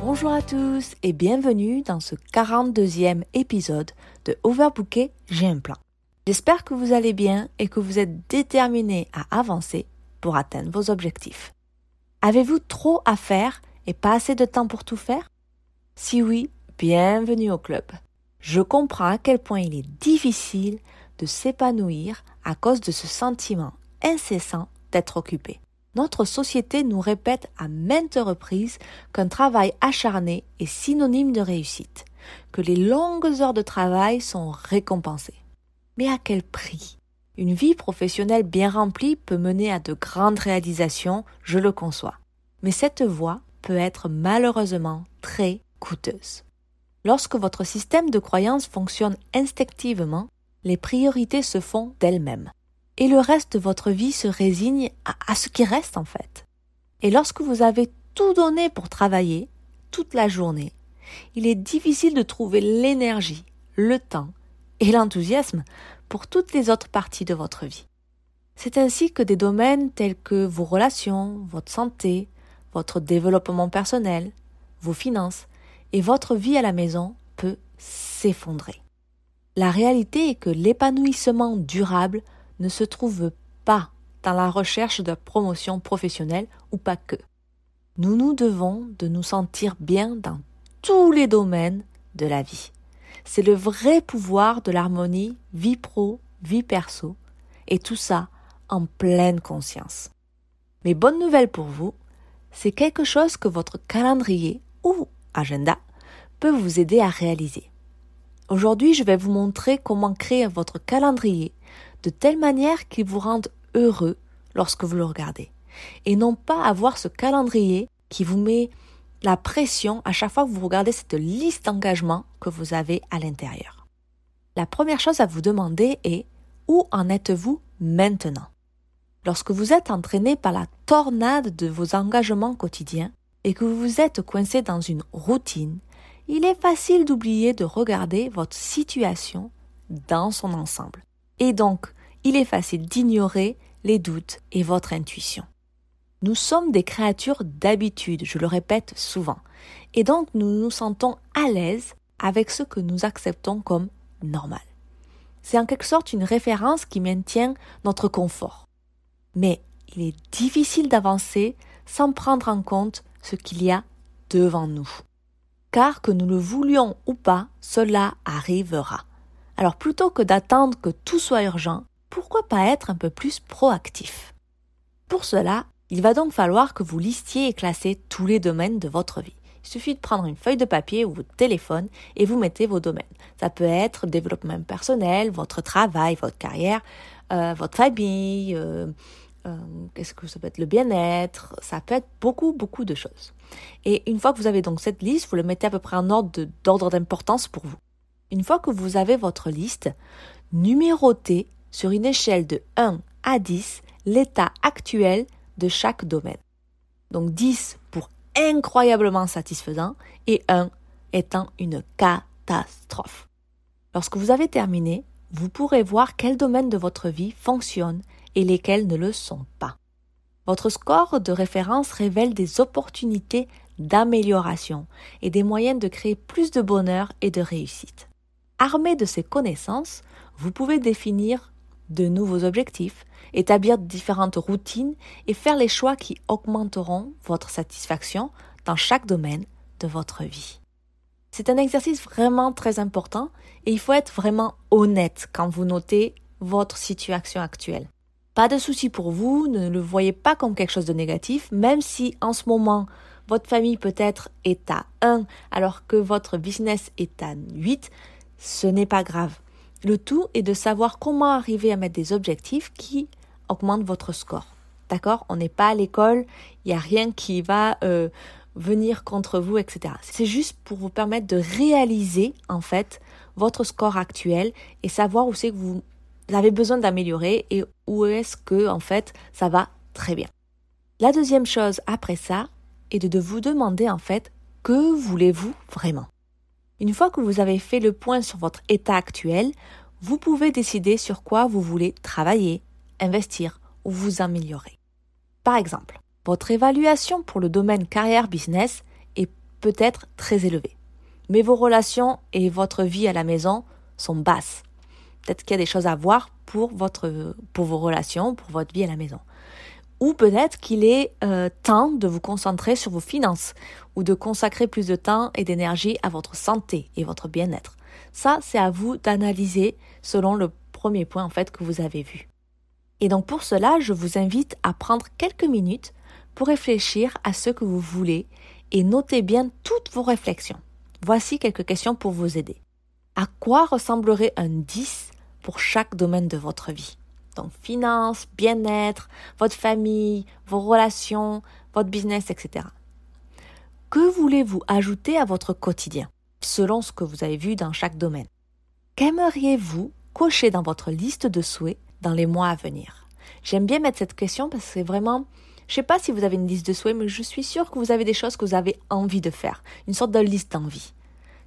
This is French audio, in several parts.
Bonjour à tous et bienvenue dans ce 42e épisode de Overbooké, j'ai un plan. J'espère que vous allez bien et que vous êtes déterminés à avancer pour atteindre vos objectifs. Avez-vous trop à faire et pas assez de temps pour tout faire? Si oui, bienvenue au club. Je comprends à quel point il est difficile de s'épanouir à cause de ce sentiment incessant d'être occupé. Notre société nous répète à maintes reprises qu'un travail acharné est synonyme de réussite, que les longues heures de travail sont récompensées. Mais à quel prix? Une vie professionnelle bien remplie peut mener à de grandes réalisations, je le conçois. Mais cette voie peut être malheureusement très coûteuse. Lorsque votre système de croyance fonctionne instinctivement, les priorités se font d'elles-mêmes. Et le reste de votre vie se résigne à, ce qui reste en fait. Et lorsque vous avez tout donné pour travailler, toute la journée, il est difficile de trouver l'énergie, le temps et l'enthousiasme pour toutes les autres parties de votre vie. C'est ainsi que des domaines tels que vos relations, votre santé, votre développement personnel, vos finances et votre vie à la maison peut s'effondrer. La réalité est que l'épanouissement durable ne se trouve pas dans la recherche de promotion professionnelle ou pas que. Nous nous devons de nous sentir bien dans tous les domaines de la vie. C'est le vrai pouvoir de l'harmonie vie pro, vie perso, et tout ça en pleine conscience. Mais bonne nouvelle pour vous, c'est quelque chose que votre calendrier ou agenda peut vous aider à réaliser. Aujourd'hui, je vais vous montrer comment créer votre calendrier de telle manière qu'il vous rende heureux lorsque vous le regardez. Et non pas avoir ce calendrier qui vous met la pression à chaque fois que vous regardez cette liste d'engagement que vous avez à l'intérieur. La première chose à vous demander est où en êtes-vous maintenant? Lorsque vous êtes entraîné par la tornade de vos engagements quotidiens et que vous vous êtes coincé dans une routine, il est facile d'oublier de regarder votre situation dans son ensemble. Et donc, il est facile d'ignorer les doutes et votre intuition. Nous sommes des créatures d'habitude, je le répète souvent, et donc nous nous sentons à l'aise avec ce que nous acceptons comme normal. C'est en quelque sorte une référence qui maintient notre confort. Mais il est difficile d'avancer sans prendre en compte ce qu'il y a devant nous car que nous le voulions ou pas, cela arrivera. Alors plutôt que d'attendre que tout soit urgent, pourquoi pas être un peu plus proactif? Pour cela, il va donc falloir que vous listiez et classiez tous les domaines de votre vie. Il suffit de prendre une feuille de papier ou votre téléphone et vous mettez vos domaines. Ça peut être développement personnel, votre travail, votre carrière, euh, votre famille, euh, euh, qu'est-ce que ça peut être le bien-être, ça peut être beaucoup, beaucoup de choses. Et une fois que vous avez donc cette liste, vous le mettez à peu près en ordre d'ordre d'importance pour vous. Une fois que vous avez votre liste, numérotez sur une échelle de 1 à 10 l'état actuel de chaque domaine. Donc 10 pour incroyablement satisfaisant et 1 étant une catastrophe. Lorsque vous avez terminé, vous pourrez voir quel domaine de votre vie fonctionne et lesquels ne le sont pas. Votre score de référence révèle des opportunités d'amélioration et des moyens de créer plus de bonheur et de réussite. Armé de ces connaissances, vous pouvez définir de nouveaux objectifs, établir différentes routines et faire les choix qui augmenteront votre satisfaction dans chaque domaine de votre vie. C'est un exercice vraiment très important et il faut être vraiment honnête quand vous notez votre situation actuelle. Pas de souci pour vous, ne le voyez pas comme quelque chose de négatif, même si en ce moment votre famille peut-être est à 1 alors que votre business est à 8, ce n'est pas grave. Le tout est de savoir comment arriver à mettre des objectifs qui augmentent votre score. D'accord? On n'est pas à l'école, il n'y a rien qui va euh, venir contre vous, etc. C'est juste pour vous permettre de réaliser en fait votre score actuel et savoir où c'est que vous avez besoin d'améliorer et où est-ce que en fait ça va très bien. La deuxième chose après ça est de vous demander en fait que voulez-vous vraiment? Une fois que vous avez fait le point sur votre état actuel, vous pouvez décider sur quoi vous voulez travailler, investir ou vous améliorer. Par exemple, votre évaluation pour le domaine carrière-business est peut-être très élevée, mais vos relations et votre vie à la maison sont basses. Peut-être qu'il y a des choses à voir pour, votre, pour vos relations, pour votre vie à la maison. Ou peut-être qu'il est euh, temps de vous concentrer sur vos finances ou de consacrer plus de temps et d'énergie à votre santé et votre bien-être. Ça, c'est à vous d'analyser selon le premier point en fait que vous avez vu. Et donc pour cela, je vous invite à prendre quelques minutes pour réfléchir à ce que vous voulez et notez bien toutes vos réflexions. Voici quelques questions pour vous aider. À quoi ressemblerait un 10 pour chaque domaine de votre vie? Donc finance, bien-être, votre famille, vos relations, votre business, etc. Que voulez-vous ajouter à votre quotidien selon ce que vous avez vu dans chaque domaine? Qu'aimeriez-vous cocher dans votre liste de souhaits dans les mois à venir? J'aime bien mettre cette question parce que c'est vraiment je sais pas si vous avez une liste de souhaits, mais je suis sûre que vous avez des choses que vous avez envie de faire, une sorte de liste d'envie.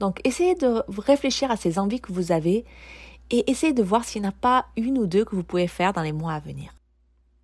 Donc essayez de réfléchir à ces envies que vous avez et essayez de voir s'il n'y en a pas une ou deux que vous pouvez faire dans les mois à venir.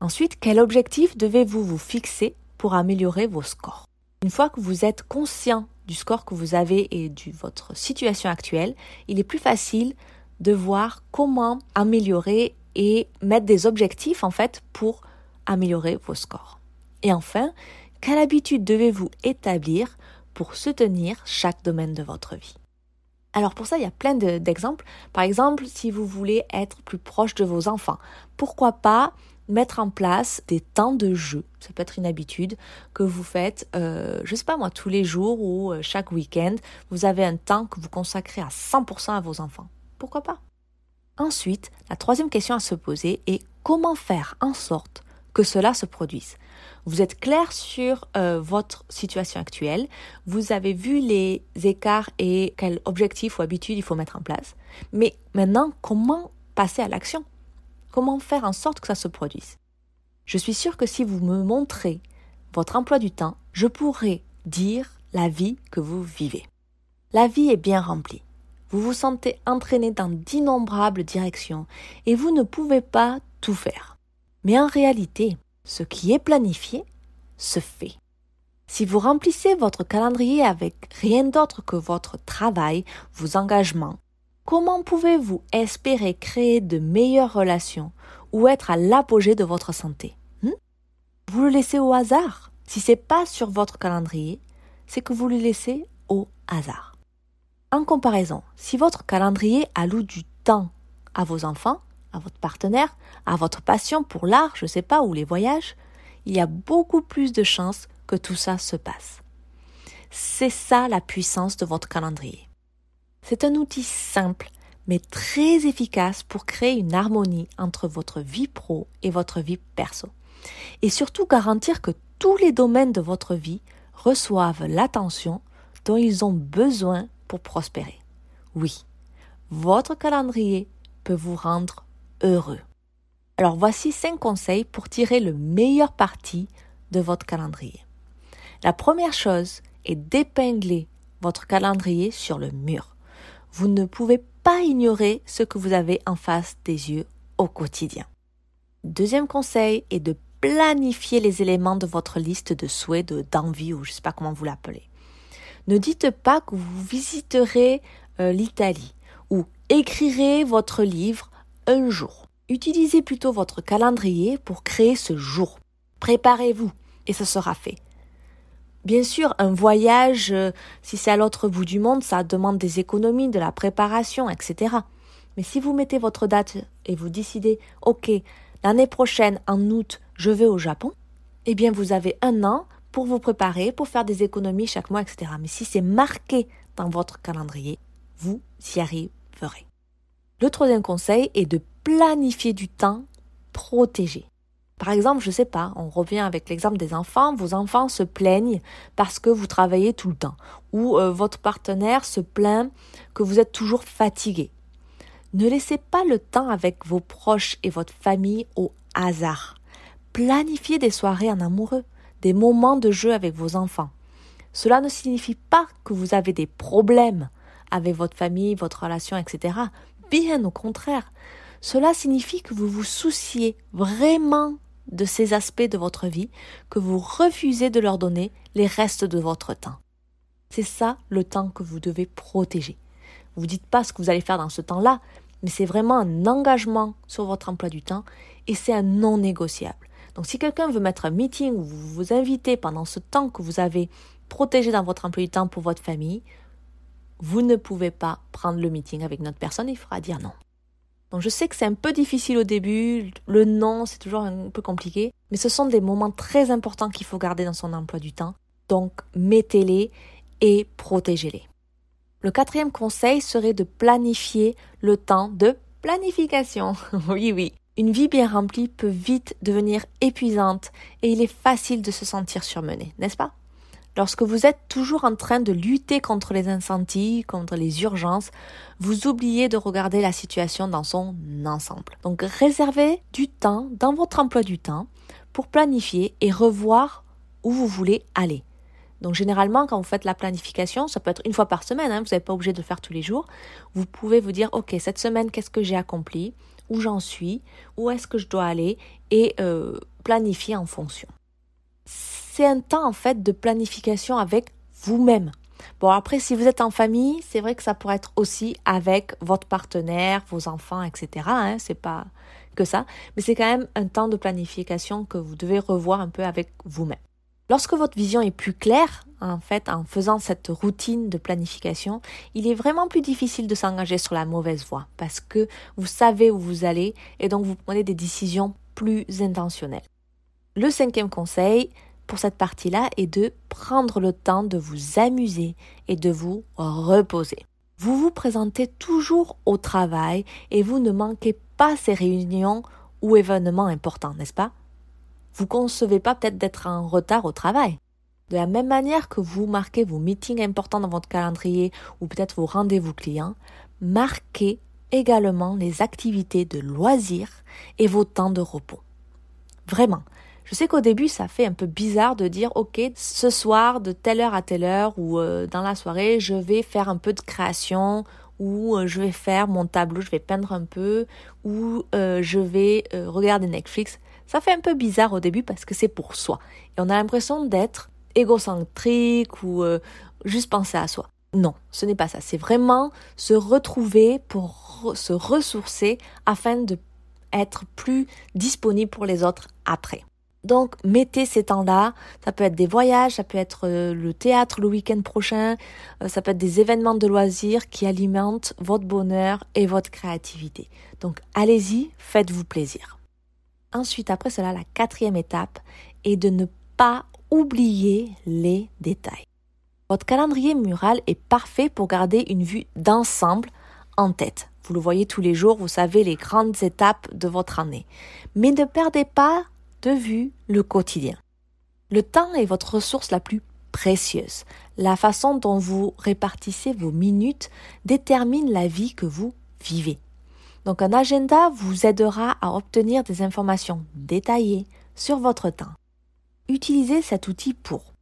Ensuite, quel objectif devez-vous vous fixer pour améliorer vos scores? Une fois que vous êtes conscient du score que vous avez et de votre situation actuelle, il est plus facile de voir comment améliorer et mettre des objectifs en fait pour améliorer vos scores. Et enfin, quelle habitude devez-vous établir pour soutenir chaque domaine de votre vie? Alors pour ça, il y a plein d'exemples. Par exemple, si vous voulez être plus proche de vos enfants, pourquoi pas mettre en place des temps de jeu. Ça peut être une habitude que vous faites, euh, je sais pas moi, tous les jours ou euh, chaque week-end. Vous avez un temps que vous consacrez à 100% à vos enfants. Pourquoi pas? Ensuite, la troisième question à se poser est comment faire en sorte que cela se produise. Vous êtes clair sur euh, votre situation actuelle, vous avez vu les écarts et quels objectifs ou habitudes il faut mettre en place. Mais maintenant, comment passer à l'action? Comment faire en sorte que ça se produise? Je suis sûre que si vous me montrez votre emploi du temps, je pourrai dire la vie que vous vivez. La vie est bien remplie. Vous vous sentez entraîné dans d'innombrables directions et vous ne pouvez pas tout faire. Mais en réalité, ce qui est planifié se fait. Si vous remplissez votre calendrier avec rien d'autre que votre travail, vos engagements, comment pouvez-vous espérer créer de meilleures relations ou être à l'apogée de votre santé hmm? Vous le laissez au hasard. Si c'est pas sur votre calendrier, c'est que vous le laissez au hasard. En comparaison, si votre calendrier alloue du temps à vos enfants, à votre partenaire, à votre passion pour l'art, je ne sais pas, ou les voyages, il y a beaucoup plus de chances que tout ça se passe. C'est ça la puissance de votre calendrier. C'est un outil simple mais très efficace pour créer une harmonie entre votre vie pro et votre vie perso. Et surtout garantir que tous les domaines de votre vie reçoivent l'attention dont ils ont besoin pour prospérer. Oui, votre calendrier peut vous rendre heureux. Alors voici cinq conseils pour tirer le meilleur parti de votre calendrier. La première chose est d'épingler votre calendrier sur le mur. Vous ne pouvez pas ignorer ce que vous avez en face des yeux au quotidien. Deuxième conseil est de planifier les éléments de votre liste de souhaits, d'envie ou je ne sais pas comment vous l'appelez. Ne dites pas que vous visiterez euh, l'Italie ou écrirez votre livre un jour. Utilisez plutôt votre calendrier pour créer ce jour. Préparez-vous et ce sera fait. Bien sûr, un voyage, euh, si c'est à l'autre bout du monde, ça demande des économies, de la préparation, etc. Mais si vous mettez votre date et vous décidez, OK, l'année prochaine, en août, je vais au Japon, eh bien, vous avez un an pour vous préparer, pour faire des économies chaque mois, etc. Mais si c'est marqué dans votre calendrier, vous y arriverez. Le troisième conseil est de planifier du temps protégé. Par exemple, je sais pas, on revient avec l'exemple des enfants, vos enfants se plaignent parce que vous travaillez tout le temps ou euh, votre partenaire se plaint que vous êtes toujours fatigué. Ne laissez pas le temps avec vos proches et votre famille au hasard. Planifiez des soirées en amoureux, des moments de jeu avec vos enfants. Cela ne signifie pas que vous avez des problèmes avec votre famille, votre relation, etc. Bien au contraire. Cela signifie que vous vous souciez vraiment de ces aspects de votre vie, que vous refusez de leur donner les restes de votre temps. C'est ça le temps que vous devez protéger. Vous dites pas ce que vous allez faire dans ce temps-là, mais c'est vraiment un engagement sur votre emploi du temps et c'est un non négociable. Donc si quelqu'un veut mettre un meeting ou vous vous invitez pendant ce temps que vous avez protégé dans votre emploi du temps pour votre famille, vous ne pouvez pas prendre le meeting avec notre personne, il faudra dire non. Donc je sais que c'est un peu difficile au début, le non c'est toujours un peu compliqué, mais ce sont des moments très importants qu'il faut garder dans son emploi du temps. Donc mettez-les et protégez-les. Le quatrième conseil serait de planifier le temps de planification. oui, oui. Une vie bien remplie peut vite devenir épuisante et il est facile de se sentir surmené, n'est-ce pas? Lorsque vous êtes toujours en train de lutter contre les incendies, contre les urgences, vous oubliez de regarder la situation dans son ensemble. Donc réservez du temps dans votre emploi du temps pour planifier et revoir où vous voulez aller. Donc généralement, quand vous faites la planification, ça peut être une fois par semaine, hein, vous n'êtes pas obligé de le faire tous les jours. Vous pouvez vous dire, ok, cette semaine, qu'est-ce que j'ai accompli, où j'en suis, où est-ce que je dois aller, et euh, planifier en fonction c'est un temps en fait de planification avec vous-même. Bon, après, si vous êtes en famille, c'est vrai que ça pourrait être aussi avec votre partenaire, vos enfants, etc. Hein, c'est pas que ça, mais c'est quand même un temps de planification que vous devez revoir un peu avec vous-même. Lorsque votre vision est plus claire, en fait, en faisant cette routine de planification, il est vraiment plus difficile de s'engager sur la mauvaise voie parce que vous savez où vous allez et donc vous prenez des décisions plus intentionnelles. Le cinquième conseil, pour cette partie-là est de prendre le temps de vous amuser et de vous reposer. Vous vous présentez toujours au travail et vous ne manquez pas ces réunions ou événements importants, n'est-ce pas? Vous concevez pas peut-être d'être en retard au travail. De la même manière que vous marquez vos meetings importants dans votre calendrier ou peut-être vos rendez-vous clients, marquez également les activités de loisirs et vos temps de repos. Vraiment, je sais qu'au début, ça fait un peu bizarre de dire, OK, ce soir, de telle heure à telle heure, ou euh, dans la soirée, je vais faire un peu de création, ou euh, je vais faire mon tableau, je vais peindre un peu, ou euh, je vais regarder Netflix. Ça fait un peu bizarre au début parce que c'est pour soi. Et on a l'impression d'être égocentrique ou juste penser à soi. Non, ce n'est pas ça. C'est vraiment se retrouver pour se ressourcer afin de être plus disponible pour les autres après. Donc, mettez ces temps-là. Ça peut être des voyages, ça peut être euh, le théâtre le week-end prochain, euh, ça peut être des événements de loisirs qui alimentent votre bonheur et votre créativité. Donc, allez-y, faites-vous plaisir. Ensuite, après cela, la quatrième étape est de ne pas oublier les détails. Votre calendrier mural est parfait pour garder une vue d'ensemble en tête. Vous le voyez tous les jours, vous savez les grandes étapes de votre année. Mais ne perdez pas de vue le quotidien. Le temps est votre ressource la plus précieuse. La façon dont vous répartissez vos minutes détermine la vie que vous vivez. Donc un agenda vous aidera à obtenir des informations détaillées sur votre temps. Utilisez cet outil pour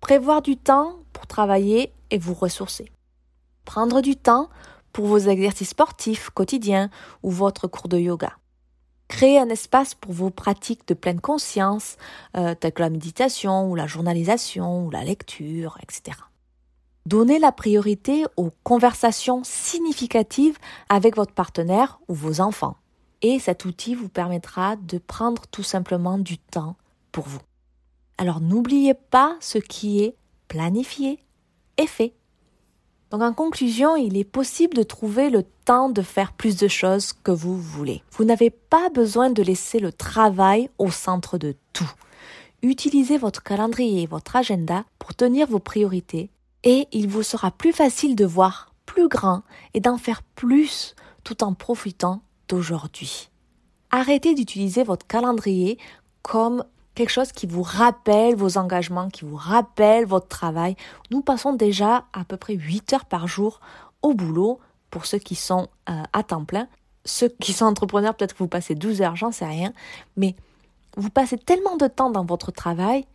prévoir du temps pour travailler et vous ressourcer. Prendre du temps pour vos exercices sportifs quotidiens ou votre cours de yoga. Créer un espace pour vos pratiques de pleine conscience, euh, telles que la méditation ou la journalisation ou la lecture, etc. Donnez la priorité aux conversations significatives avec votre partenaire ou vos enfants. Et cet outil vous permettra de prendre tout simplement du temps pour vous. Alors n'oubliez pas ce qui est planifié et fait. Donc en conclusion, il est possible de trouver le temps de faire plus de choses que vous voulez. Vous n'avez pas besoin de laisser le travail au centre de tout. Utilisez votre calendrier et votre agenda pour tenir vos priorités et il vous sera plus facile de voir plus grand et d'en faire plus tout en profitant d'aujourd'hui. Arrêtez d'utiliser votre calendrier comme quelque chose qui vous rappelle vos engagements, qui vous rappelle votre travail. Nous passons déjà à peu près 8 heures par jour au boulot pour ceux qui sont euh, à temps plein. Ceux qui sont entrepreneurs, peut-être que vous passez 12 heures, j'en sais rien. Mais vous passez tellement de temps dans votre travail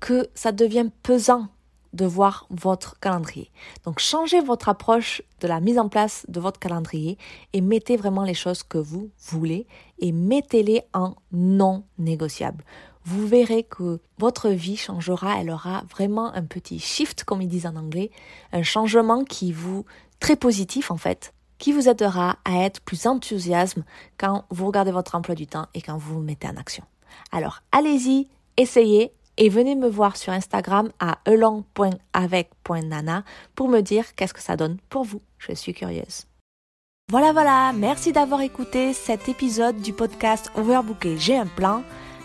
que ça devient pesant de voir votre calendrier. Donc changez votre approche de la mise en place de votre calendrier et mettez vraiment les choses que vous voulez et mettez-les en non négociable. Vous verrez que votre vie changera, elle aura vraiment un petit shift comme ils disent en anglais, un changement qui vous très positif en fait, qui vous aidera à être plus enthousiaste quand vous regardez votre emploi du temps et quand vous vous mettez en action. Alors allez-y, essayez et venez me voir sur Instagram à elong.avec.nana pour me dire qu'est-ce que ça donne pour vous. Je suis curieuse. Voilà, voilà, merci d'avoir écouté cet épisode du podcast Overbooké, j'ai un plan.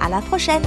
À la prochaine!